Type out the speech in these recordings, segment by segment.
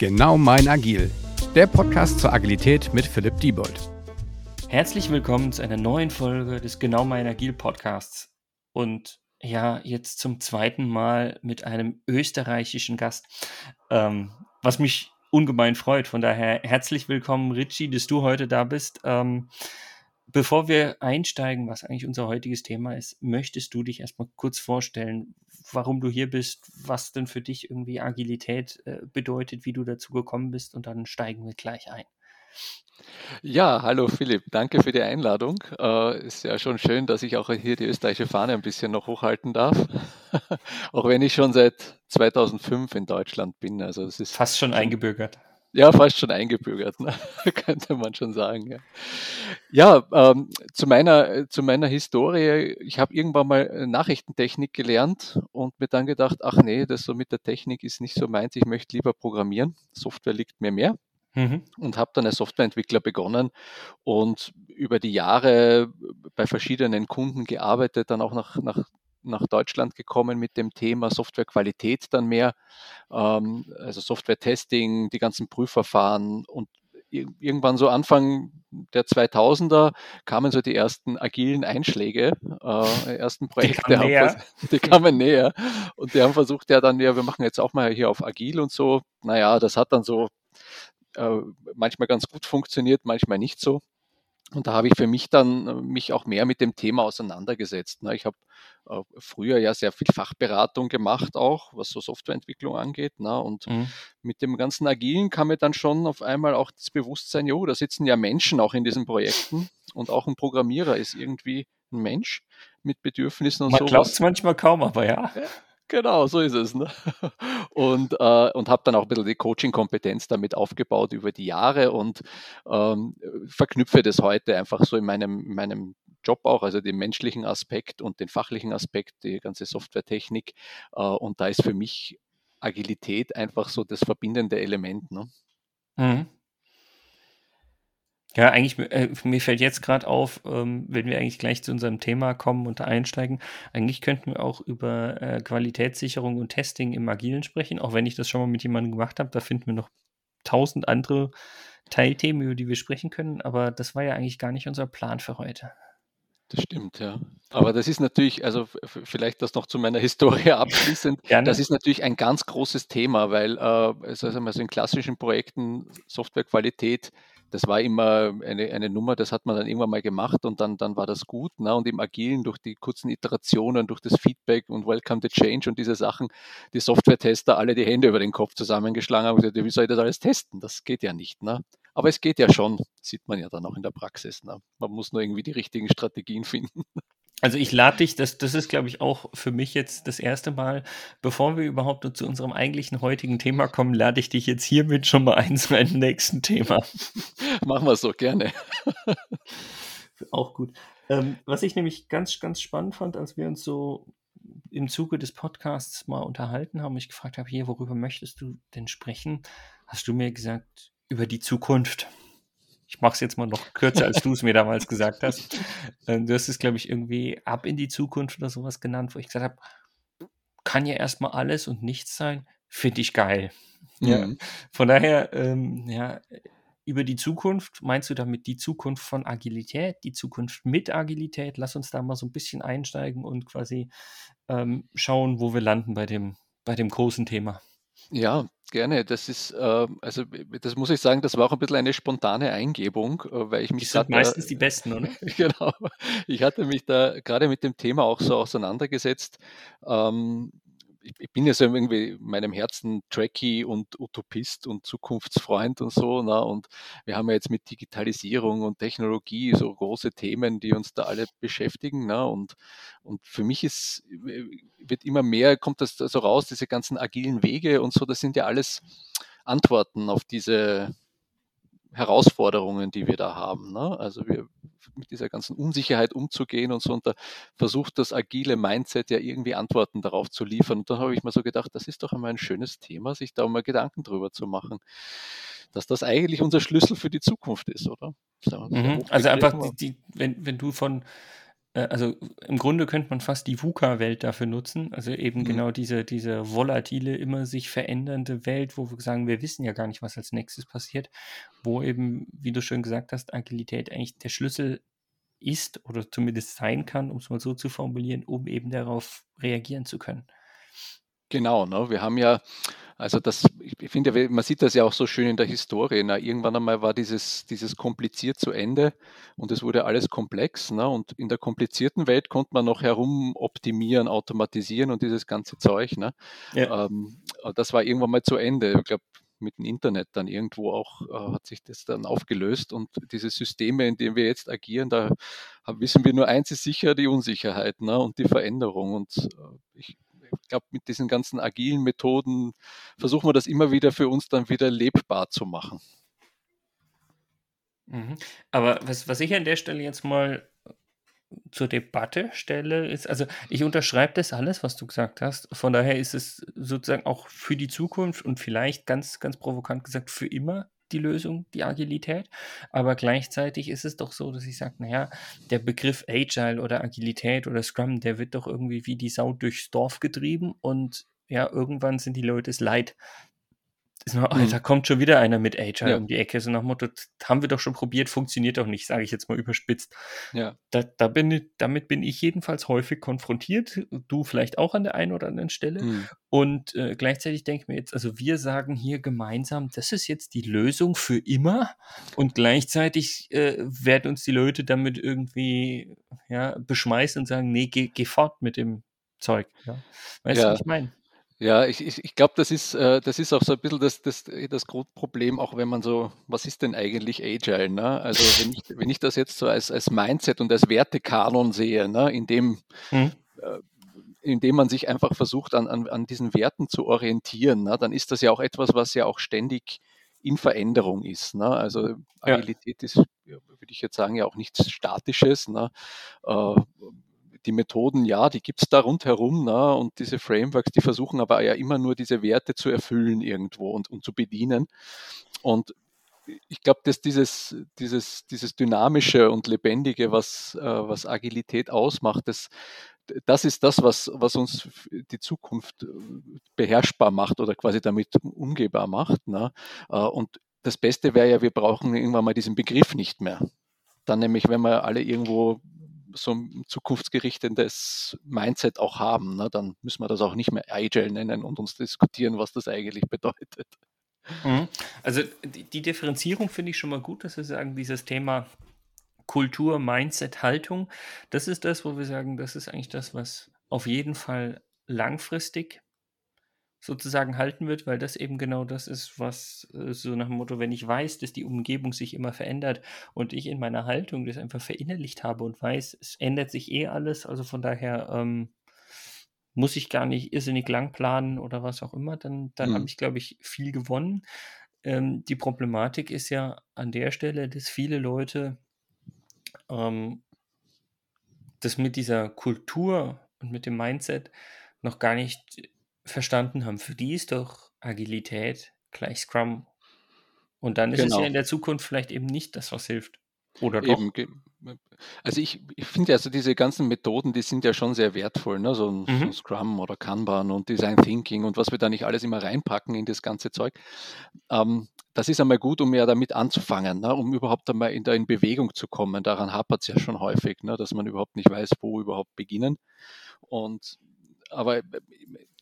Genau mein Agil, der Podcast zur Agilität mit Philipp Diebold. Herzlich willkommen zu einer neuen Folge des Genau mein Agil Podcasts. Und ja, jetzt zum zweiten Mal mit einem österreichischen Gast, ähm, was mich ungemein freut. Von daher herzlich willkommen, Richie, dass du heute da bist. Ähm, bevor wir einsteigen, was eigentlich unser heutiges Thema ist, möchtest du dich erstmal kurz vorstellen, warum du hier bist, was denn für dich irgendwie Agilität äh, bedeutet, wie du dazu gekommen bist und dann steigen wir gleich ein. Ja, hallo Philipp, danke für die Einladung. Äh, ist ja schon schön, dass ich auch hier die österreichische Fahne ein bisschen noch hochhalten darf. auch wenn ich schon seit 2005 in Deutschland bin. Also es ist fast schon eingebürgert. Ja, fast schon eingebürgert, ne? könnte man schon sagen. Ja, ja ähm, zu, meiner, zu meiner Historie, ich habe irgendwann mal Nachrichtentechnik gelernt und mir dann gedacht, ach nee, das so mit der Technik ist nicht so meins, ich möchte lieber programmieren, Software liegt mir mehr. Mhm. Und habe dann als Softwareentwickler begonnen und über die Jahre bei verschiedenen Kunden gearbeitet, dann auch nach, nach nach Deutschland gekommen mit dem Thema Softwarequalität dann mehr, ähm, also Software-Testing, die ganzen Prüfverfahren und irgendwann so Anfang der 2000er kamen so die ersten agilen Einschläge, äh, ersten Projekte, die kamen, näher. die kamen näher und die haben versucht, ja dann, ja, wir machen jetzt auch mal hier auf agil und so. Naja, das hat dann so äh, manchmal ganz gut funktioniert, manchmal nicht so. Und da habe ich für mich dann äh, mich auch mehr mit dem Thema auseinandergesetzt. Ne? Ich habe äh, früher ja sehr viel Fachberatung gemacht, auch was so Softwareentwicklung angeht. Ne? Und mhm. mit dem ganzen Agilen kam mir dann schon auf einmal auch das Bewusstsein, jo, da sitzen ja Menschen auch in diesen Projekten und auch ein Programmierer ist irgendwie ein Mensch mit Bedürfnissen und so. Man glaubt es manchmal kaum, aber ja. Genau, so ist es. Ne? Und, äh, und habe dann auch ein bisschen die Coaching-Kompetenz damit aufgebaut über die Jahre und ähm, verknüpfe das heute einfach so in meinem, in meinem Job auch, also den menschlichen Aspekt und den fachlichen Aspekt, die ganze Softwaretechnik. Äh, und da ist für mich Agilität einfach so das verbindende Element. Ne? Mhm. Ja, eigentlich, äh, mir fällt jetzt gerade auf, ähm, wenn wir eigentlich gleich zu unserem Thema kommen und einsteigen, eigentlich könnten wir auch über äh, Qualitätssicherung und Testing im Agilen sprechen, auch wenn ich das schon mal mit jemandem gemacht habe. Da finden wir noch tausend andere Teilthemen, über die wir sprechen können, aber das war ja eigentlich gar nicht unser Plan für heute. Das stimmt, ja. Aber das ist natürlich, also vielleicht das noch zu meiner Historie abschließend, Gerne. das ist natürlich ein ganz großes Thema, weil äh, also, also in klassischen Projekten Softwarequalität das war immer eine, eine Nummer, das hat man dann irgendwann mal gemacht und dann, dann war das gut. Ne? Und im Agilen durch die kurzen Iterationen, durch das Feedback und Welcome to Change und diese Sachen, die Software-Tester alle die Hände über den Kopf zusammengeschlagen haben und gesagt, wie soll ich das alles testen? Das geht ja nicht. Ne? Aber es geht ja schon, sieht man ja dann auch in der Praxis. Ne? Man muss nur irgendwie die richtigen Strategien finden. Also ich lade dich, das, das ist, glaube ich, auch für mich jetzt das erste Mal, bevor wir überhaupt zu unserem eigentlichen heutigen Thema kommen, lade ich dich jetzt hiermit schon mal ein zu einem nächsten Thema. Machen wir so, gerne. auch gut. Ähm, was ich nämlich ganz, ganz spannend fand, als wir uns so im Zuge des Podcasts mal unterhalten haben, ich gefragt habe, hier, worüber möchtest du denn sprechen, hast du mir gesagt, über die Zukunft ich mache es jetzt mal noch kürzer, als du es mir damals gesagt hast. Ähm, du hast es, glaube ich, irgendwie ab in die Zukunft oder sowas genannt, wo ich gesagt habe, kann ja erstmal alles und nichts sein, finde ich geil. Ja. Von daher, ähm, ja, über die Zukunft, meinst du damit die Zukunft von Agilität, die Zukunft mit Agilität? Lass uns da mal so ein bisschen einsteigen und quasi ähm, schauen, wo wir landen bei dem, bei dem großen Thema. Ja, gerne. Das ist, äh, also das muss ich sagen, das war auch ein bisschen eine spontane Eingebung, äh, weil ich mich Die sind meistens die besten, oder? genau. Ich hatte mich da gerade mit dem Thema auch so auseinandergesetzt. Ähm, ich, ich, bin ja so irgendwie in meinem Herzen Tracky und Utopist und Zukunftsfreund und so. Na, und wir haben ja jetzt mit Digitalisierung und Technologie so große Themen, die uns da alle beschäftigen. Na, und, und für mich ist, wird immer mehr, kommt das so raus, diese ganzen agilen Wege und so, das sind ja alles Antworten auf diese Herausforderungen, die wir da haben. Ne? Also wir mit dieser ganzen Unsicherheit umzugehen und so. Und da versucht das agile Mindset ja irgendwie Antworten darauf zu liefern. Und da habe ich mir so gedacht, das ist doch einmal ein schönes Thema, sich da mal Gedanken drüber zu machen, dass das eigentlich unser Schlüssel für die Zukunft ist, oder? Mhm. Also einfach, die, wenn, wenn du von also im Grunde könnte man fast die VUCA-Welt dafür nutzen, also eben Mhm. genau diese, diese volatile, immer sich verändernde Welt, wo wir sagen, wir wissen ja gar nicht, was als nächstes passiert, wo eben, wie du schön gesagt hast, Agilität eigentlich der Schlüssel ist oder zumindest sein kann, um es mal so zu formulieren, um eben darauf reagieren zu können. Genau, ne? Wir haben ja, also das, ich finde, man sieht das ja auch so schön in der Historie. Ne? Irgendwann einmal war dieses, dieses kompliziert zu Ende und es wurde alles komplex. Ne? Und in der komplizierten Welt konnte man noch herum optimieren, automatisieren und dieses ganze Zeug. Ne? Ja. Ähm, das war irgendwann mal zu Ende. Ich glaube, mit dem Internet dann irgendwo auch äh, hat sich das dann aufgelöst und diese Systeme, in denen wir jetzt agieren, da wissen wir nur eins ist sicher, die Unsicherheit ne? und die Veränderung. Und äh, ich ich glaube, mit diesen ganzen agilen Methoden versuchen wir das immer wieder für uns dann wieder lebbar zu machen. Mhm. Aber was, was ich an der Stelle jetzt mal zur Debatte stelle, ist, also ich unterschreibe das alles, was du gesagt hast. Von daher ist es sozusagen auch für die Zukunft und vielleicht ganz, ganz provokant gesagt für immer die Lösung, die Agilität. Aber gleichzeitig ist es doch so, dass ich sage, naja, der Begriff Agile oder Agilität oder Scrum, der wird doch irgendwie wie die Sau durchs Dorf getrieben und ja, irgendwann sind die Leute es leid, noch, mhm. da kommt schon wieder einer mit Agile ja. um die Ecke, so nach dem Motto, haben wir doch schon probiert, funktioniert doch nicht, sage ich jetzt mal überspitzt. Ja. Da, da bin ich, damit bin ich jedenfalls häufig konfrontiert, du vielleicht auch an der einen oder anderen Stelle. Mhm. Und äh, gleichzeitig denke ich mir jetzt, also wir sagen hier gemeinsam, das ist jetzt die Lösung für immer und gleichzeitig äh, werden uns die Leute damit irgendwie ja, beschmeißen und sagen, nee, geh, geh fort mit dem Zeug. Ja. Weißt ja. du, was ich meine? Ja, ich, ich, ich glaube, das ist, äh, das ist auch so ein bisschen das, das, das Grundproblem, auch wenn man so, was ist denn eigentlich Agile? Ne? Also wenn ich, wenn ich das jetzt so als, als Mindset und als Wertekanon sehe, ne, in dem hm. äh, indem man sich einfach versucht, an, an, an diesen Werten zu orientieren, ne, dann ist das ja auch etwas, was ja auch ständig in Veränderung ist. Ne? Also Agilität ja. ist, würde ich jetzt sagen, ja auch nichts Statisches. Ne? Äh, die Methoden, ja, die gibt es da rundherum ne? und diese Frameworks, die versuchen aber ja immer nur diese Werte zu erfüllen irgendwo und, und zu bedienen. Und ich glaube, dass dieses, dieses, dieses Dynamische und Lebendige, was, äh, was Agilität ausmacht, das, das ist das, was, was uns die Zukunft äh, beherrschbar macht oder quasi damit umgehbar macht. Ne? Äh, und das Beste wäre ja, wir brauchen irgendwann mal diesen Begriff nicht mehr. Dann nämlich, wenn wir alle irgendwo so ein zukunftsgerichtetes Mindset auch haben, ne, dann müssen wir das auch nicht mehr Agile nennen und uns diskutieren, was das eigentlich bedeutet. Mhm. Also die, die Differenzierung finde ich schon mal gut, dass wir sagen, dieses Thema Kultur, Mindset, Haltung, das ist das, wo wir sagen, das ist eigentlich das, was auf jeden Fall langfristig sozusagen halten wird, weil das eben genau das ist, was äh, so nach dem Motto, wenn ich weiß, dass die Umgebung sich immer verändert und ich in meiner Haltung das einfach verinnerlicht habe und weiß, es ändert sich eh alles, also von daher ähm, muss ich gar nicht irrsinnig lang planen oder was auch immer, dann, dann mhm. habe ich, glaube ich, viel gewonnen. Ähm, die Problematik ist ja an der Stelle, dass viele Leute ähm, das mit dieser Kultur und mit dem Mindset noch gar nicht verstanden haben. Für die ist doch Agilität gleich Scrum. Und dann ist genau. es ja genau. in der Zukunft vielleicht eben nicht das, was hilft. Oder doch? Eben, also ich, ich finde also diese ganzen Methoden, die sind ja schon sehr wertvoll, ne? so, ein, mhm. so Scrum oder Kanban und Design Thinking und was wir da nicht alles immer reinpacken in das ganze Zeug. Ähm, das ist einmal gut, um ja damit anzufangen, ne? um überhaupt einmal in, in Bewegung zu kommen. Daran hapert es ja schon häufig, ne? dass man überhaupt nicht weiß, wo überhaupt beginnen. Und aber äh,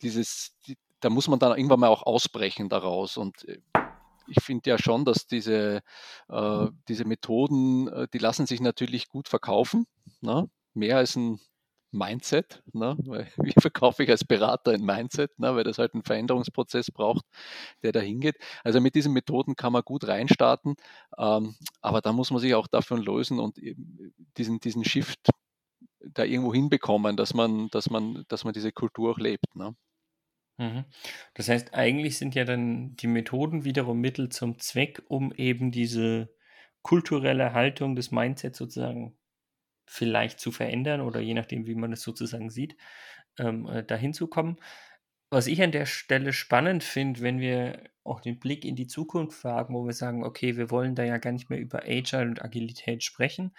dieses, die, da muss man dann irgendwann mal auch ausbrechen daraus. Und äh, ich finde ja schon, dass diese, äh, diese Methoden, äh, die lassen sich natürlich gut verkaufen. Ne? Mehr als ein Mindset, ne? wie verkaufe ich als Berater ein Mindset, ne? weil das halt einen Veränderungsprozess braucht, der dahin geht. Also mit diesen Methoden kann man gut reinstarten, ähm, aber da muss man sich auch davon lösen und diesen, diesen Shift da irgendwo hinbekommen, dass man, dass man, dass man diese Kultur auch lebt. Ne? Mhm. Das heißt, eigentlich sind ja dann die Methoden wiederum Mittel zum Zweck, um eben diese kulturelle Haltung des Mindsets sozusagen vielleicht zu verändern oder je nachdem, wie man es sozusagen sieht, ähm, äh, dahin zu kommen. Was ich an der Stelle spannend finde, wenn wir auch den Blick in die Zukunft wagen, wo wir sagen, okay, wir wollen da ja gar nicht mehr über Agile und Agilität sprechen,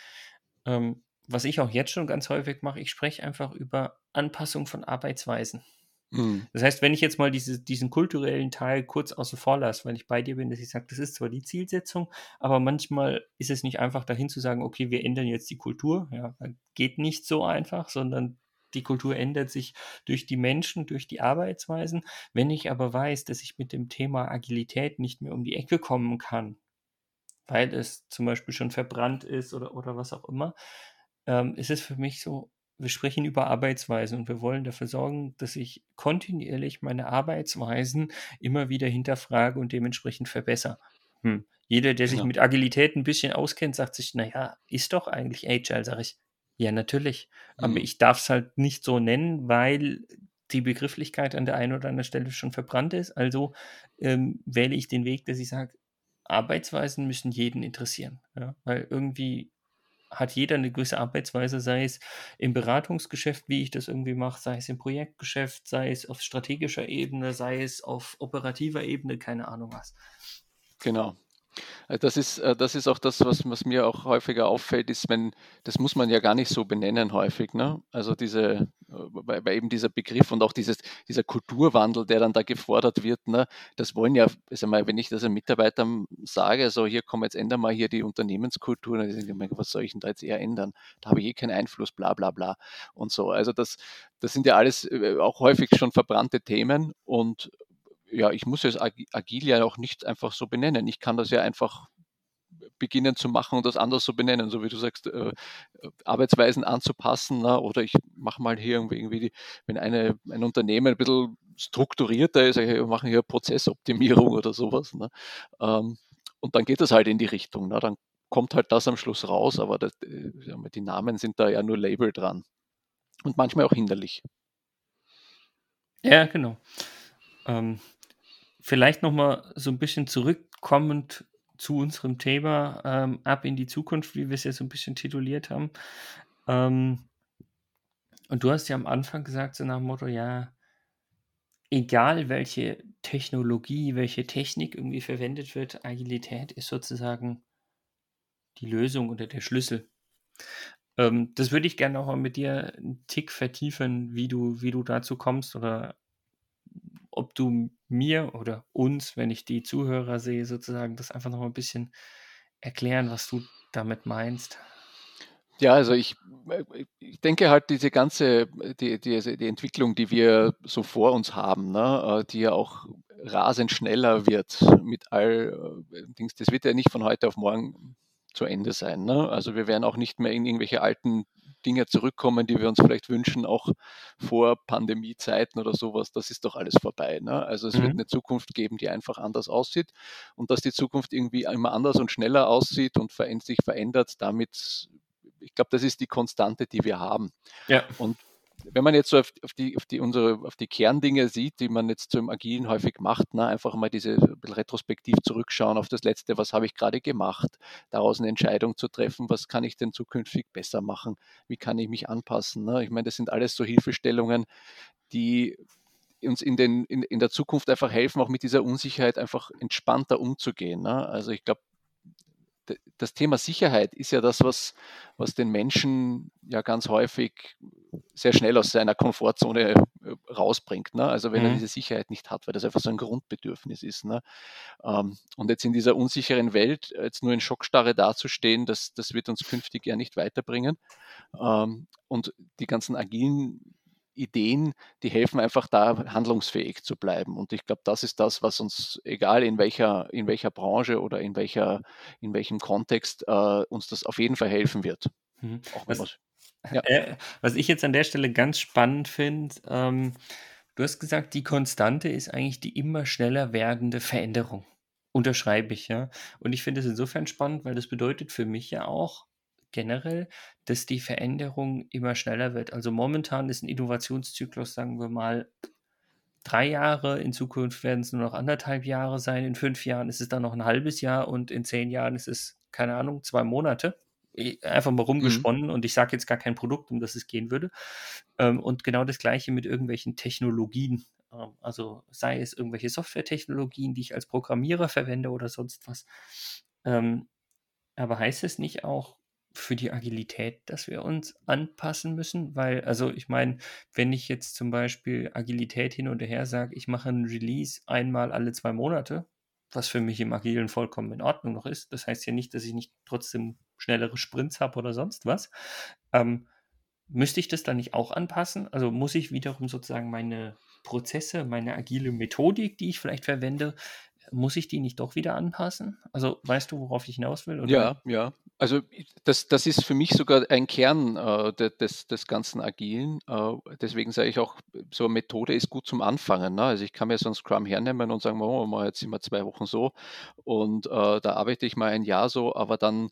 ähm, was ich auch jetzt schon ganz häufig mache, ich spreche einfach über Anpassung von Arbeitsweisen. Mhm. Das heißt, wenn ich jetzt mal diese, diesen kulturellen Teil kurz außen vor lasse, weil ich bei dir bin, dass ich sage, das ist zwar die Zielsetzung, aber manchmal ist es nicht einfach dahin zu sagen, okay, wir ändern jetzt die Kultur. Ja, geht nicht so einfach, sondern die Kultur ändert sich durch die Menschen, durch die Arbeitsweisen. Wenn ich aber weiß, dass ich mit dem Thema Agilität nicht mehr um die Ecke kommen kann, weil es zum Beispiel schon verbrannt ist oder, oder was auch immer, ähm, ist es für mich so, wir sprechen über Arbeitsweisen und wir wollen dafür sorgen, dass ich kontinuierlich meine Arbeitsweisen immer wieder hinterfrage und dementsprechend verbessere. Hm. Jeder, der sich genau. mit Agilität ein bisschen auskennt, sagt sich, naja, ist doch eigentlich Agile, sage ich. Ja, natürlich. Mhm. Aber ich darf es halt nicht so nennen, weil die Begrifflichkeit an der einen oder anderen Stelle schon verbrannt ist. Also ähm, wähle ich den Weg, dass ich sage, Arbeitsweisen müssen jeden interessieren. Ja? Weil irgendwie hat jeder eine gewisse Arbeitsweise, sei es im Beratungsgeschäft, wie ich das irgendwie mache, sei es im Projektgeschäft, sei es auf strategischer Ebene, sei es auf operativer Ebene, keine Ahnung was. Genau. Äh, das ist, äh, das ist auch das, was, was mir auch häufiger auffällt, ist, wenn, das muss man ja gar nicht so benennen häufig. Ne? Also diese, äh, weil, weil eben dieser Begriff und auch dieses, dieser Kulturwandel, der dann da gefordert wird, ne? das wollen ja, also mal, wenn ich das einem Mitarbeiter sage, so hier komm, jetzt ändern wir hier die Unternehmenskultur, dann denke ich, was soll ich denn da jetzt eher ändern? Da habe ich eh keinen Einfluss, bla bla bla und so. Also das, das sind ja alles auch häufig schon verbrannte Themen und ja, ich muss es agil ja auch nicht einfach so benennen. Ich kann das ja einfach beginnen zu machen und das anders zu benennen, so wie du sagst, äh, Arbeitsweisen anzupassen. Na, oder ich mache mal hier irgendwie, irgendwie die, wenn eine, ein Unternehmen ein bisschen strukturierter ist, wir machen hier Prozessoptimierung oder sowas. Ne? Ähm, und dann geht das halt in die Richtung. Na, dann kommt halt das am Schluss raus, aber das, äh, die Namen sind da ja nur Label dran. Und manchmal auch hinderlich. Ja, genau. Ähm, vielleicht nochmal so ein bisschen zurückkommend zu unserem Thema ähm, ab in die Zukunft, wie wir es ja so ein bisschen tituliert haben. Ähm, und du hast ja am Anfang gesagt, so nach dem Motto, ja, egal welche Technologie, welche Technik irgendwie verwendet wird, Agilität ist sozusagen die Lösung oder der Schlüssel. Ähm, das würde ich gerne auch mal mit dir einen Tick vertiefen, wie du, wie du dazu kommst oder ob du mir oder uns, wenn ich die Zuhörer sehe, sozusagen das einfach noch ein bisschen erklären, was du damit meinst. Ja, also ich, äh, ich denke halt, diese ganze, die, die, die Entwicklung, die wir so vor uns haben, ne, äh, die ja auch rasend schneller wird mit all äh, Dings, das wird ja nicht von heute auf morgen zu Ende sein. Ne? Also wir werden auch nicht mehr in irgendwelche alten Dinge zurückkommen, die wir uns vielleicht wünschen, auch vor Pandemiezeiten oder sowas, das ist doch alles vorbei. Ne? Also es mhm. wird eine Zukunft geben, die einfach anders aussieht und dass die Zukunft irgendwie immer anders und schneller aussieht und sich verändert, damit, ich glaube, das ist die Konstante, die wir haben. Ja. Und wenn man jetzt so auf, auf, die, auf, die, unsere, auf die Kerndinge sieht, die man jetzt zum Agilen häufig macht, ne, einfach mal diese retrospektiv zurückschauen auf das Letzte, was habe ich gerade gemacht, daraus eine Entscheidung zu treffen, was kann ich denn zukünftig besser machen, wie kann ich mich anpassen. Ne? Ich meine, das sind alles so Hilfestellungen, die uns in, den, in, in der Zukunft einfach helfen, auch mit dieser Unsicherheit einfach entspannter umzugehen. Ne? Also ich glaube, das Thema Sicherheit ist ja das, was, was den Menschen ja ganz häufig sehr schnell aus seiner Komfortzone äh, rausbringt. Ne? Also wenn mhm. er diese Sicherheit nicht hat, weil das einfach so ein Grundbedürfnis ist. Ne? Ähm, und jetzt in dieser unsicheren Welt jetzt nur in Schockstarre dazustehen, das, das wird uns künftig ja nicht weiterbringen. Ähm, und die ganzen agilen Ideen, die helfen einfach da handlungsfähig zu bleiben. Und ich glaube, das ist das, was uns, egal in welcher, in welcher Branche oder in, welcher, in welchem Kontext, äh, uns das auf jeden Fall helfen wird. Mhm. Was, ja. äh, was, ich jetzt an der Stelle ganz spannend finde, ähm, du hast gesagt, die Konstante ist eigentlich die immer schneller werdende Veränderung. Unterschreibe ich, ja. Und ich finde es insofern spannend, weil das bedeutet für mich ja auch, generell, dass die Veränderung immer schneller wird. Also momentan ist ein Innovationszyklus, sagen wir mal, drei Jahre, in Zukunft werden es nur noch anderthalb Jahre sein, in fünf Jahren ist es dann noch ein halbes Jahr und in zehn Jahren ist es, keine Ahnung, zwei Monate. Einfach mal mhm. rumgesponnen mhm. und ich sage jetzt gar kein Produkt, um das es gehen würde. Ähm, und genau das gleiche mit irgendwelchen Technologien. Ähm, also sei es irgendwelche Softwaretechnologien, die ich als Programmierer verwende oder sonst was. Ähm, aber heißt es nicht auch, für die Agilität, dass wir uns anpassen müssen? Weil, also ich meine, wenn ich jetzt zum Beispiel Agilität hin und her sage, ich mache ein Release einmal alle zwei Monate, was für mich im Agilen vollkommen in Ordnung noch ist. Das heißt ja nicht, dass ich nicht trotzdem schnellere Sprints habe oder sonst was. Ähm, müsste ich das dann nicht auch anpassen? Also muss ich wiederum sozusagen meine Prozesse, meine agile Methodik, die ich vielleicht verwende, muss ich die nicht doch wieder anpassen? Also weißt du, worauf ich hinaus will? Oder? Ja, ja. Also das, das ist für mich sogar ein Kern äh, des, des ganzen Agilen. Äh, deswegen sage ich auch, so eine Methode ist gut zum Anfangen. Ne? Also ich kann mir so ein Scrum hernehmen und sagen, oh, jetzt sind wir zwei Wochen so und äh, da arbeite ich mal ein Jahr so, aber dann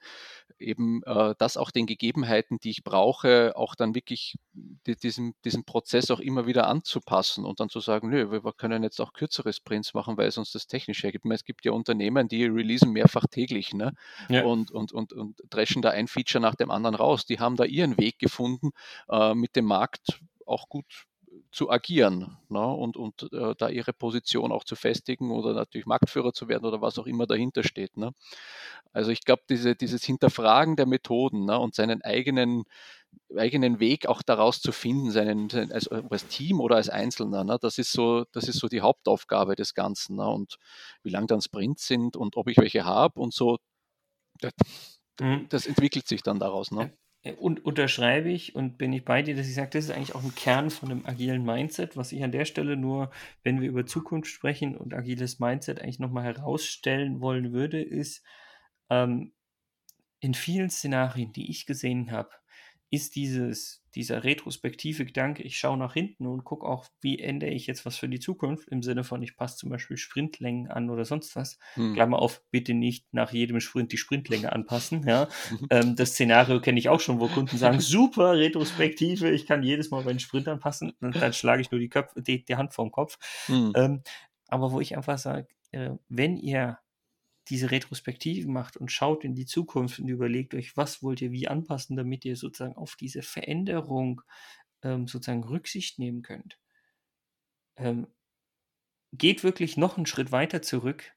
eben äh, das auch den Gegebenheiten, die ich brauche, auch dann wirklich die, diesen, diesen Prozess auch immer wieder anzupassen und dann zu sagen, nö, wir, können jetzt auch kürzere Sprints machen, weil uns das technisch hergibt. Es gibt ja Unternehmen, die releasen mehrfach täglich ne? Ja. Und, und, und, und dreschen da ein Feature nach dem anderen raus. Die haben da ihren Weg gefunden, äh, mit dem Markt auch gut zu agieren ne? und, und äh, da ihre Position auch zu festigen oder natürlich Marktführer zu werden oder was auch immer dahinter steht. Ne? Also ich glaube, diese, dieses Hinterfragen der Methoden ne? und seinen eigenen, eigenen Weg auch daraus zu finden, seinen, als, als Team oder als Einzelner, ne? das, ist so, das ist so die Hauptaufgabe des Ganzen. Ne? Und wie lang dann Sprints sind und ob ich welche habe und so, das, mhm. das entwickelt sich dann daraus. Ne? Und unterschreibe ich und bin ich bei dir, dass ich sage, das ist eigentlich auch ein Kern von einem agilen Mindset, was ich an der Stelle nur, wenn wir über Zukunft sprechen und agiles Mindset eigentlich nochmal herausstellen wollen würde, ist, ähm, in vielen Szenarien, die ich gesehen habe, ist dieses, dieser retrospektive Gedanke, ich schaue nach hinten und gucke auch, wie ändere ich jetzt was für die Zukunft, im Sinne von, ich passe zum Beispiel Sprintlängen an oder sonst was. Hm. Klammer auf, bitte nicht nach jedem Sprint die Sprintlänge anpassen. Ja. ähm, das Szenario kenne ich auch schon, wo Kunden sagen, super, Retrospektive, ich kann jedes Mal meinen Sprint anpassen und dann schlage ich nur die, Köpfe, die, die Hand vorm Kopf. Hm. Ähm, aber wo ich einfach sage, äh, wenn ihr diese Retrospektive macht und schaut in die Zukunft und überlegt euch, was wollt ihr wie anpassen, damit ihr sozusagen auf diese Veränderung ähm, sozusagen Rücksicht nehmen könnt. Ähm, geht wirklich noch einen Schritt weiter zurück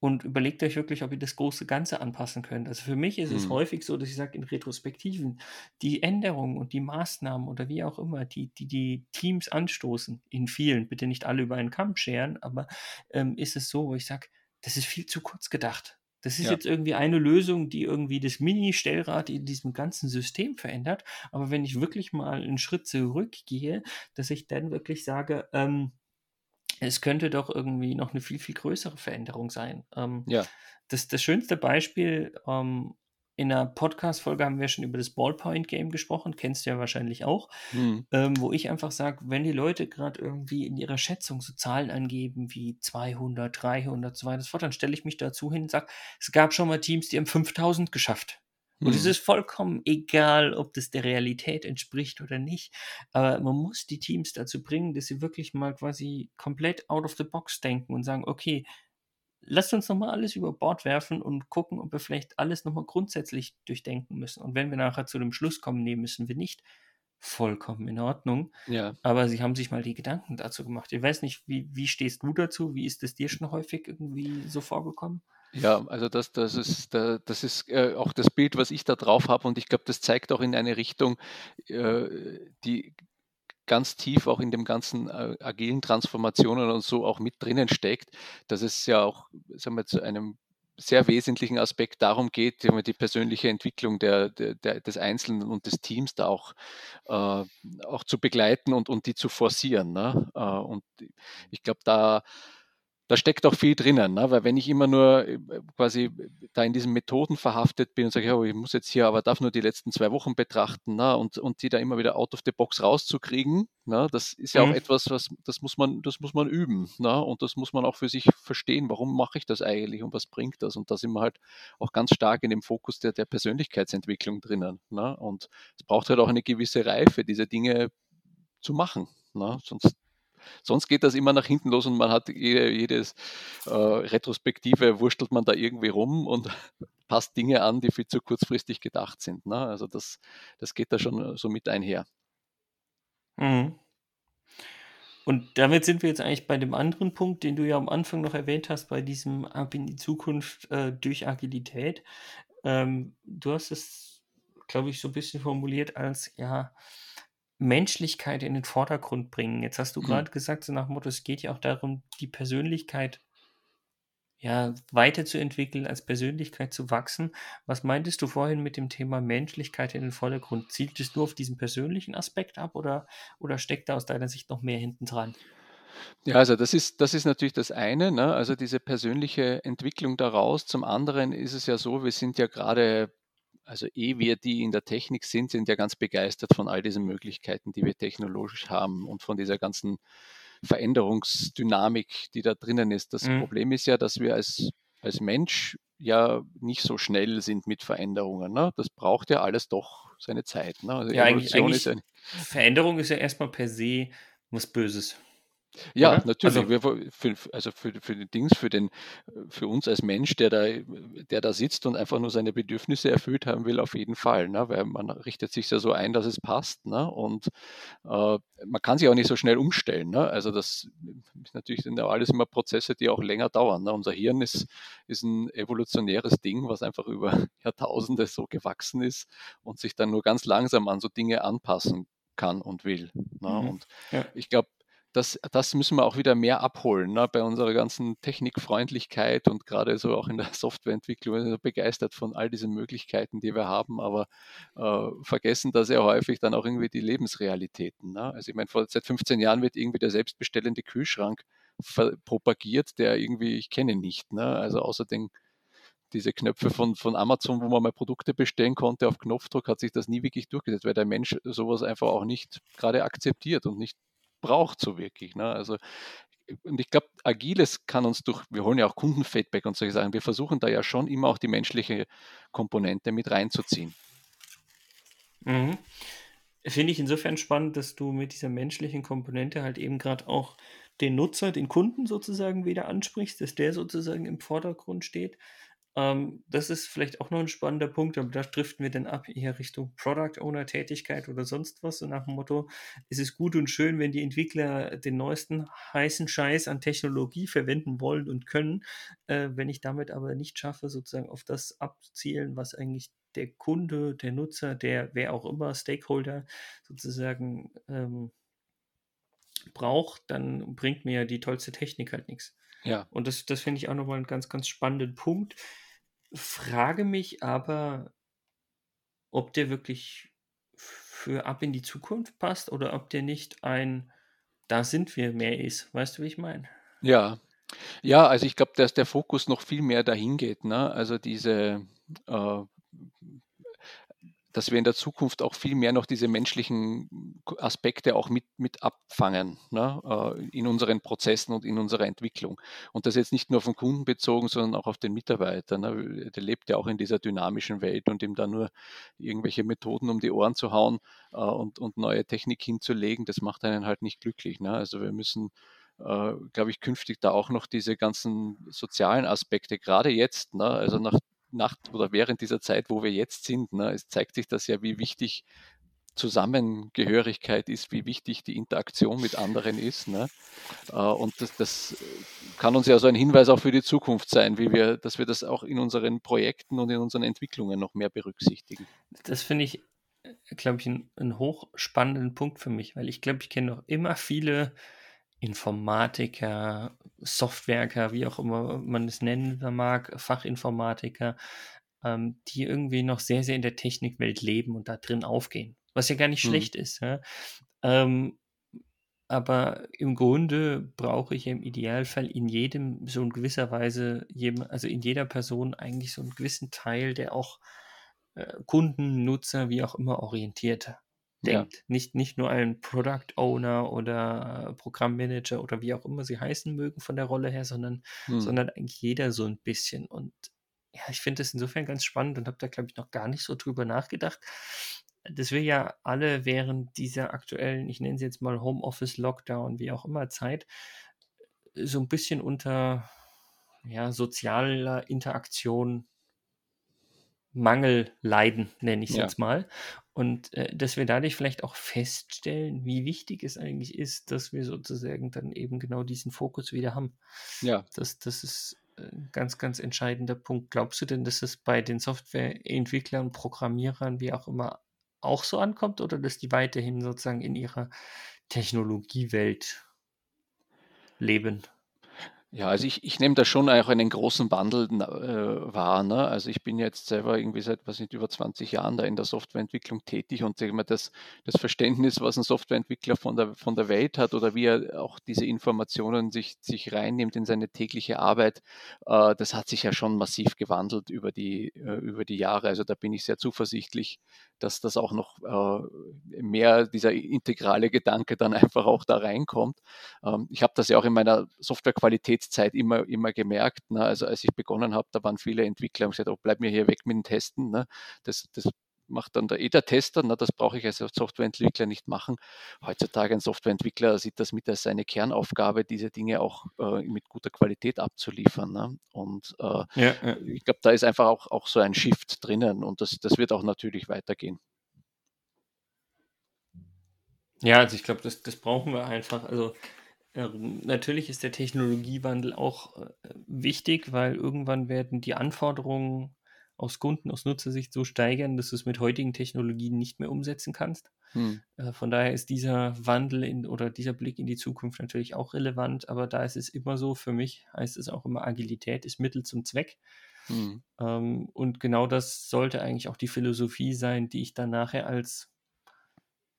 und überlegt euch wirklich, ob ihr das große Ganze anpassen könnt. Also für mich ist mhm. es häufig so, dass ich sage, in Retrospektiven, die Änderungen und die Maßnahmen oder wie auch immer, die die, die Teams anstoßen, in vielen, bitte nicht alle über einen Kamm scheren, aber ähm, ist es so, wo ich sage, das ist viel zu kurz gedacht. Das ist ja. jetzt irgendwie eine Lösung, die irgendwie das Mini-Stellrad in diesem ganzen System verändert. Aber wenn ich wirklich mal einen Schritt zurückgehe, dass ich dann wirklich sage, ähm, es könnte doch irgendwie noch eine viel, viel größere Veränderung sein. Ähm, ja. Das, das schönste Beispiel ähm, in einer Podcast-Folge haben wir schon über das Ballpoint-Game gesprochen, kennst du ja wahrscheinlich auch, mhm. ähm, wo ich einfach sage, wenn die Leute gerade irgendwie in ihrer Schätzung so Zahlen angeben wie 200, 300, so weiter, dann stelle ich mich dazu hin und sage, es gab schon mal Teams, die haben 5000 geschafft. Und es mhm. ist vollkommen egal, ob das der Realität entspricht oder nicht. Aber man muss die Teams dazu bringen, dass sie wirklich mal quasi komplett out of the box denken und sagen, okay, lasst uns nochmal alles über Bord werfen und gucken, ob wir vielleicht alles nochmal grundsätzlich durchdenken müssen. Und wenn wir nachher zu dem Schluss kommen, nee, müssen wir nicht, vollkommen in Ordnung. Ja. Aber sie haben sich mal die Gedanken dazu gemacht. Ich weiß nicht, wie, wie stehst du dazu? Wie ist es dir schon häufig irgendwie so vorgekommen? Ja, also das, das ist, das ist äh, auch das Bild, was ich da drauf habe und ich glaube, das zeigt auch in eine Richtung, äh, die ganz tief auch in dem ganzen äh, agilen Transformationen und so auch mit drinnen steckt, dass es ja auch sagen wir, zu einem sehr wesentlichen Aspekt darum geht, die persönliche Entwicklung der, der, des Einzelnen und des Teams da auch, äh, auch zu begleiten und, und die zu forcieren. Ne? Äh, und ich glaube, da da steckt auch viel drinnen, ne? weil wenn ich immer nur äh, quasi da in diesen Methoden verhaftet bin und sage, ja, ich muss jetzt hier aber darf nur die letzten zwei Wochen betrachten ne? und, und die da immer wieder out of the box rauszukriegen, ne? das ist ja mhm. auch etwas, was das muss man, das muss man üben ne? und das muss man auch für sich verstehen, warum mache ich das eigentlich und was bringt das und da sind wir halt auch ganz stark in dem Fokus der, der Persönlichkeitsentwicklung drinnen ne? und es braucht halt auch eine gewisse Reife, diese Dinge zu machen, ne? sonst Sonst geht das immer nach hinten los und man hat jede, jedes äh, Retrospektive, wurstelt man da irgendwie rum und passt Dinge an, die viel zu kurzfristig gedacht sind. Ne? Also das, das geht da schon so mit einher. Mhm. Und damit sind wir jetzt eigentlich bei dem anderen Punkt, den du ja am Anfang noch erwähnt hast, bei diesem Ab in die Zukunft äh, durch Agilität. Ähm, du hast es glaube ich, so ein bisschen formuliert als, ja, Menschlichkeit in den Vordergrund bringen. Jetzt hast du Mhm. gerade gesagt, so nach dem Motto, es geht ja auch darum, die Persönlichkeit ja, weiterzuentwickeln, als Persönlichkeit zu wachsen. Was meintest du vorhin mit dem Thema Menschlichkeit in den Vordergrund? Zielt es nur auf diesen persönlichen Aspekt ab oder, oder steckt da aus deiner Sicht noch mehr hinten dran? Ja, also das ist, das ist natürlich das eine, ne? also diese persönliche Entwicklung daraus. Zum anderen ist es ja so, wir sind ja gerade, also eh wir, die in der Technik sind, sind ja ganz begeistert von all diesen Möglichkeiten, die wir technologisch haben und von dieser ganzen Veränderungsdynamik, die da drinnen ist. Das Mhm. Problem ist ja, dass wir als, als Mensch ja nicht so schnell sind mit Veränderungen. Ne? Das braucht ja alles doch seine Zeit. Ne? Also Ja, eigentlich, eigentlich ist Veränderung ist ja erstmal per se was Böses, Ja, oder? natürlich. Also, für, also für, für die Dings, für den, für uns als Mensch, der da, der da sitzt und einfach nur seine Bedürfnisse erfüllt haben will, auf jeden Fall. Ne? Weil man richtet sich ja so ein, dass es passt. Ne? Und äh, man kann sich auch nicht so schnell umstellen. Ne? Also das ist natürlich sind ja alles immer Prozesse, die auch länger dauern. Ne? Unser Hirn ist, ist ein evolutionäres Ding, was einfach über Jahrtausende so gewachsen ist und sich dann nur ganz langsam an so Dinge anpassen kann und will. Ne? mhm. Und Ja. ich glaube, das, das müssen wir auch wieder mehr abholen ne? bei unserer ganzen Technikfreundlichkeit und gerade so auch in der Softwareentwicklung. Wir sind so begeistert von all diesen Möglichkeiten, die wir haben, aber äh, vergessen da sehr häufig dann auch irgendwie die Lebensrealitäten. Ne? Also ich meine, seit 15 Jahren wird irgendwie der selbstbestellende Kühlschrank propagiert, der irgendwie, ich kenne nicht. Ne? Also außer den diese Knöpfe von, von Amazon, wo man mal Produkte bestellen konnte, auf Knopfdruck hat sich das nie wirklich durchgesetzt, weil der Mensch sowas einfach auch nicht gerade akzeptiert und nicht braucht so wirklich. Ne? Also und ich glaube, Agiles kann uns durch, wir holen ja auch Kundenfeedback und solche Sachen, wir versuchen da ja schon immer auch die menschliche Komponente mit reinzuziehen. Mhm. Finde ich insofern spannend, dass du mit dieser menschlichen Komponente halt eben gerade auch den Nutzer, den Kunden sozusagen wieder ansprichst, dass der sozusagen im Vordergrund steht. Ähm, das ist vielleicht auch noch ein spannender Punkt, aber da driften wir dann ab eher Richtung Product Owner Tätigkeit oder sonst was. So nach dem Motto, es ist gut und schön, wenn die Entwickler den neuesten heißen Scheiß an Technologie verwenden wollen und können. Äh, wenn ich damit aber nicht schaffe, sozusagen auf das abzielen, was eigentlich der Kunde, der Nutzer, der wer auch immer, Stakeholder sozusagen ähm, braucht, dann bringt mir die tollste Technik halt nichts. Ja. Und das, das finde ich auch nochmal einen ganz, ganz spannenden Punkt. Frage mich aber, ob der wirklich für ab in die Zukunft passt oder ob der nicht ein da sind wir mehr ist. Weißt du, wie ich meine? Ja, ja, also ich glaube, dass der Fokus noch viel mehr dahin geht. Ne? Also diese, äh, dass wir in der Zukunft auch viel mehr noch diese menschlichen Aspekte auch mit, mit abfangen ne? äh, in unseren Prozessen und in unserer Entwicklung. Und das jetzt nicht nur auf den Kunden bezogen, sondern auch auf den Mitarbeiter. Ne? Der lebt ja auch in dieser dynamischen Welt und ihm da nur irgendwelche Methoden um die Ohren zu hauen äh, und, und neue Technik hinzulegen, das macht einen halt nicht glücklich. Ne? Also wir müssen äh, glaube ich, künftig da auch noch diese ganzen sozialen Aspekte, gerade jetzt, ne, also nach, nach oder während dieser Zeit, wo wir jetzt sind, ne, es zeigt sich das ja, wie wichtig Zusammengehörigkeit ist, wie wichtig die Interaktion mit anderen ist. Ne? Und das, das, kann uns ja so ein Hinweis auch für die Zukunft sein, wie wir, dass wir das auch in unseren Projekten und in unseren Entwicklungen noch mehr berücksichtigen. Das finde ich, glaube ich, einen, einen hochspannenden Punkt für mich, weil ich glaube, ich kenne noch immer viele Informatiker, Softwerker, wie auch immer man es nennen mag, Fachinformatiker, ähm, die irgendwie noch sehr, sehr in der Technikwelt leben und da drin aufgehen. Was ja gar nicht Mhm. schlecht ist. Ja? Ähm, aber im Grunde brauche ich im Idealfall in jedem so in gewisser Weise, jedem, also in jeder Person eigentlich so einen gewissen Teil, der auch äh, Kunden, Nutzer, wie auch immer orientiert Ja. denkt. Nicht, nicht nur ein Product Owner oder äh, Programmmanager oder wie auch immer sie heißen mögen von der Rolle her, sondern, Hm. sondern eigentlich jeder so ein bisschen. Und ja, ich finde das insofern ganz spannend und habe da, glaube ich, noch gar nicht so drüber nachgedacht, dass wir ja alle während dieser aktuellen, ich nenne sie jetzt mal Homeoffice, Lockdown, wie auch immer Zeit, so ein bisschen unter ja, sozialer Interaktion Mangel leiden, nenne ich es Ja. jetzt mal. Und äh, dass wir dadurch vielleicht auch feststellen, wie wichtig es eigentlich ist, dass wir sozusagen dann eben genau diesen Fokus wieder haben. Ja. Das, das ist ein ganz, ganz entscheidender Punkt. Glaubst du denn, dass es bei den Softwareentwicklern, Programmierern, wie auch immer, auch so ankommt oder dass die weiterhin sozusagen in ihrer Technologiewelt leben? Ja, also ich, ich nehme da schon auch einen großen Wandel äh, wahr. Ne? Also ich bin jetzt selber irgendwie seit, was nicht, über 20 Jahren da in der Softwareentwicklung tätig und sage mal, das, das Verständnis, was ein Softwareentwickler von der, von der Welt hat oder wie er auch diese Informationen sich, sich reinnimmt in seine tägliche Arbeit, äh, das hat sich ja schon massiv gewandelt über die, äh, über die Jahre. Also da bin ich sehr zuversichtlich, dass das auch noch äh, mehr dieser integrale Gedanke dann einfach auch da reinkommt. Ähm, ich habe das ja auch in meiner Softwarequalität Universitätszeit immer, immer gemerkt. Ne? Also als ich begonnen habe, da waren viele Entwickler und gesagt, oh, bleib mir hier weg mit den Testen. Ne? Das, das macht dann der, eh der Tester, ne? das brauche ich als Softwareentwickler nicht machen. Heutzutage ein Softwareentwickler sieht das mit als seine Kernaufgabe, diese Dinge auch äh, mit guter Qualität abzuliefern. Ne? Und äh, ja, ja. ich glaube, da ist einfach auch, auch so ein Shift drinnen und das, das wird auch natürlich weitergehen. Ja, also ich glaube, das, das brauchen wir einfach. Also natürlich ist der Technologiewandel auch äh, wichtig, weil irgendwann werden die Anforderungen aus Kunden, aus Nutzersicht so steigern, dass du es mit heutigen Technologien nicht mehr umsetzen kannst. Hm. Äh, von daher ist dieser Wandel in, oder dieser Blick in die Zukunft natürlich auch relevant, aber da ist es immer so, für mich heißt es auch immer, Agilität ist Mittel zum Zweck. Hm. Ähm, und genau das sollte eigentlich auch die Philosophie sein, die ich dann nachher als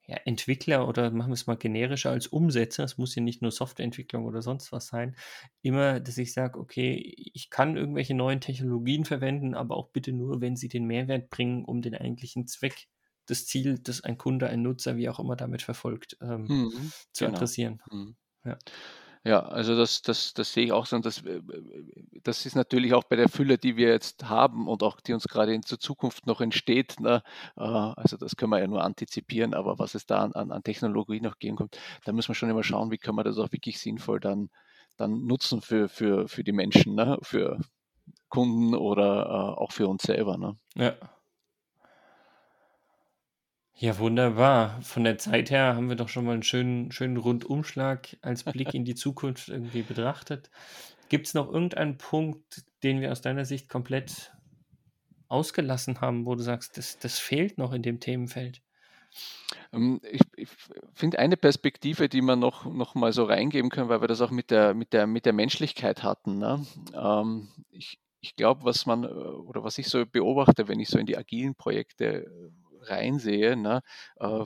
ja, Entwickler oder machen wir es mal generischer als Umsetzer, es muss ja nicht nur Softwareentwicklung oder sonst was sein, immer, dass ich sage, okay, ich kann irgendwelche neuen Technologien verwenden, aber auch bitte nur, wenn sie den Mehrwert bringen, um den eigentlichen Zweck, das Ziel, das ein Kunde, ein Nutzer, wie auch immer damit verfolgt, ähm, mhm, zu genau. adressieren. Mhm. Ja. Ja, also das, das, das sehe ich auch so. Und das, äh, das ist natürlich auch bei der Fülle, die wir jetzt haben und auch die uns gerade in der Zukunft noch entsteht. Ne? Äh, also das können wir ja nur antizipieren, aber was es da an, an Technologie noch geben kommt, da müssen wir schon immer schauen, wie können wir das auch wirklich sinnvoll dann, dann nutzen für, für, für die Menschen, ne? für Kunden oder äh, auch für uns selber. Ne? Ja. Ja, wunderbar. Von der Zeit her haben wir doch schon mal einen schönen, schönen Rundumschlag als Blick in die Zukunft irgendwie betrachtet. Gibt es noch irgendeinen Punkt, den wir aus deiner Sicht komplett ausgelassen haben, wo du sagst, das, das fehlt noch in dem Themenfeld? Ähm, ich, ich finde eine Perspektive, die man noch, noch mal so reingeben können, weil wir das auch mit der, mit der, mit der Menschlichkeit hatten. Ne? Ähm, ich ich glaube, was man äh, oder was ich so beobachte, wenn ich so in die agilen Projekte reinsehe, ne, äh,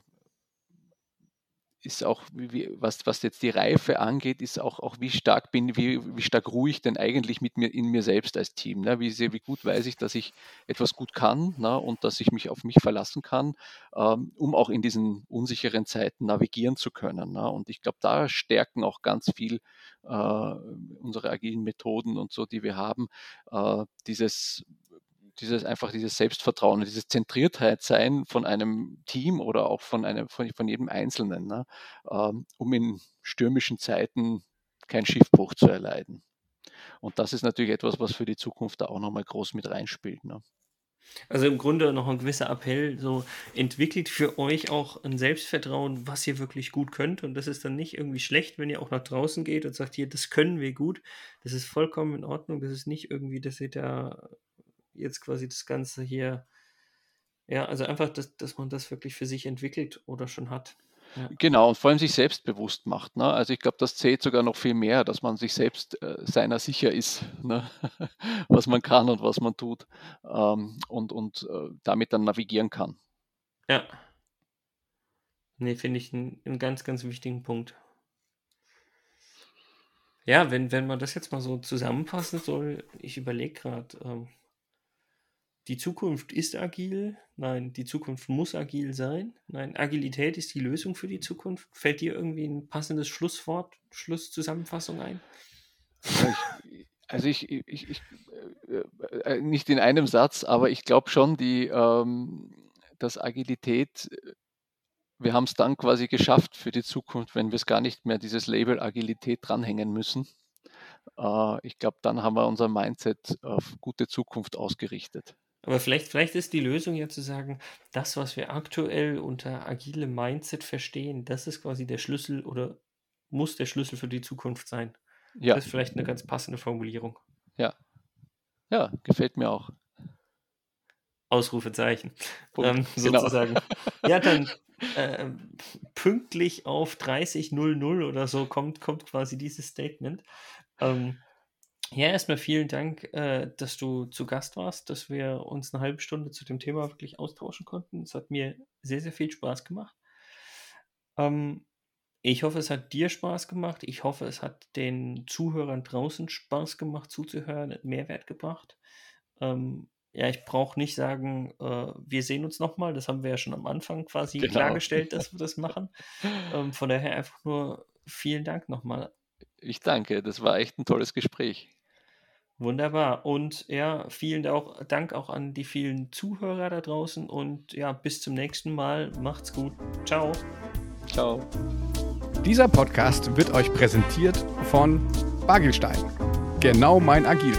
ist auch, wie, was, was jetzt die Reife angeht, ist auch, auch wie stark bin, wie, wie stark ruhe ich denn eigentlich mit mir in mir selbst als Team. Ne? Wie, sehr, wie gut weiß ich, dass ich etwas gut kann ne? und dass ich mich auf mich verlassen kann, ähm, um auch in diesen unsicheren Zeiten navigieren zu können. Ne? Und ich glaube, da stärken auch ganz viel äh, unsere agilen Methoden und so, die wir haben, äh, dieses dieses einfach dieses Selbstvertrauen, dieses Zentriertheit sein von einem Team oder auch von einem von, von jedem Einzelnen, ne, ähm, um in stürmischen Zeiten keinen Schiffbruch zu erleiden. Und das ist natürlich etwas, was für die Zukunft da auch nochmal groß mit reinspielt. Ne? Also im Grunde noch ein gewisser Appell, so entwickelt für euch auch ein Selbstvertrauen, was ihr wirklich gut könnt. Und das ist dann nicht irgendwie schlecht, wenn ihr auch nach draußen geht und sagt, hier, das können wir gut. Das ist vollkommen in Ordnung. Das ist nicht irgendwie, dass ihr da jetzt quasi das Ganze hier, ja, also einfach, dass, dass man das wirklich für sich entwickelt oder schon hat. Ja. Genau, und vor allem sich selbstbewusst macht. Ne? Also ich glaube, das zählt sogar noch viel mehr, dass man sich selbst äh, seiner sicher ist, ne? was man kann und was man tut ähm, und, und äh, damit dann navigieren kann. Ja. Nee, finde ich einen ganz, ganz wichtigen Punkt. Ja, wenn, wenn man das jetzt mal so zusammenfassen soll, ich überlege gerade, ähm, die Zukunft ist agil. Nein, die Zukunft muss agil sein. Nein, Agilität ist die Lösung für die Zukunft. Fällt dir irgendwie ein passendes Schlusswort, Schlusszusammenfassung ein? also ich, ich, ich äh, äh, nicht in einem Satz, aber ich glaube schon, die, ähm, dass Agilität, wir haben es dann quasi geschafft für die Zukunft, wenn wir es gar nicht mehr dieses Label Agilität dranhängen müssen. Äh, ich glaube, dann haben wir unser Mindset auf gute Zukunft ausgerichtet. Aber vielleicht, vielleicht ist die Lösung ja zu sagen, das, was wir aktuell unter agilem Mindset verstehen, das ist quasi der Schlüssel oder muss der Schlüssel für die Zukunft sein. Ja. Das ist vielleicht eine ganz passende Formulierung. Ja. Ja, gefällt mir auch. Ausrufezeichen. Ähm, genau. sozusagen. Ja, dann äh, pünktlich auf 30.00 oder so kommt, kommt quasi dieses Statement. Ähm, ja, erstmal vielen Dank, äh, dass du zu Gast warst, dass wir uns eine halbe Stunde zu dem Thema wirklich austauschen konnten. Es hat mir sehr, sehr viel Spaß gemacht. Ähm, ich hoffe, es hat dir Spaß gemacht. Ich hoffe, es hat den Zuhörern draußen Spaß gemacht zuzuhören, Mehrwert gebracht. Ähm, ja, ich brauche nicht sagen, äh, wir sehen uns nochmal. Das haben wir ja schon am Anfang quasi Genau. klargestellt, dass wir das machen. Ähm, von daher einfach nur vielen Dank nochmal. Ich danke, das war echt ein tolles Gespräch. Wunderbar. Und ja, vielen auch, Dank auch an die vielen Zuhörer da draußen. Und ja, bis zum nächsten Mal. Macht's gut. Ciao. Ciao. Dieser Podcast wird euch präsentiert von Bagelstein. Genau mein Agil.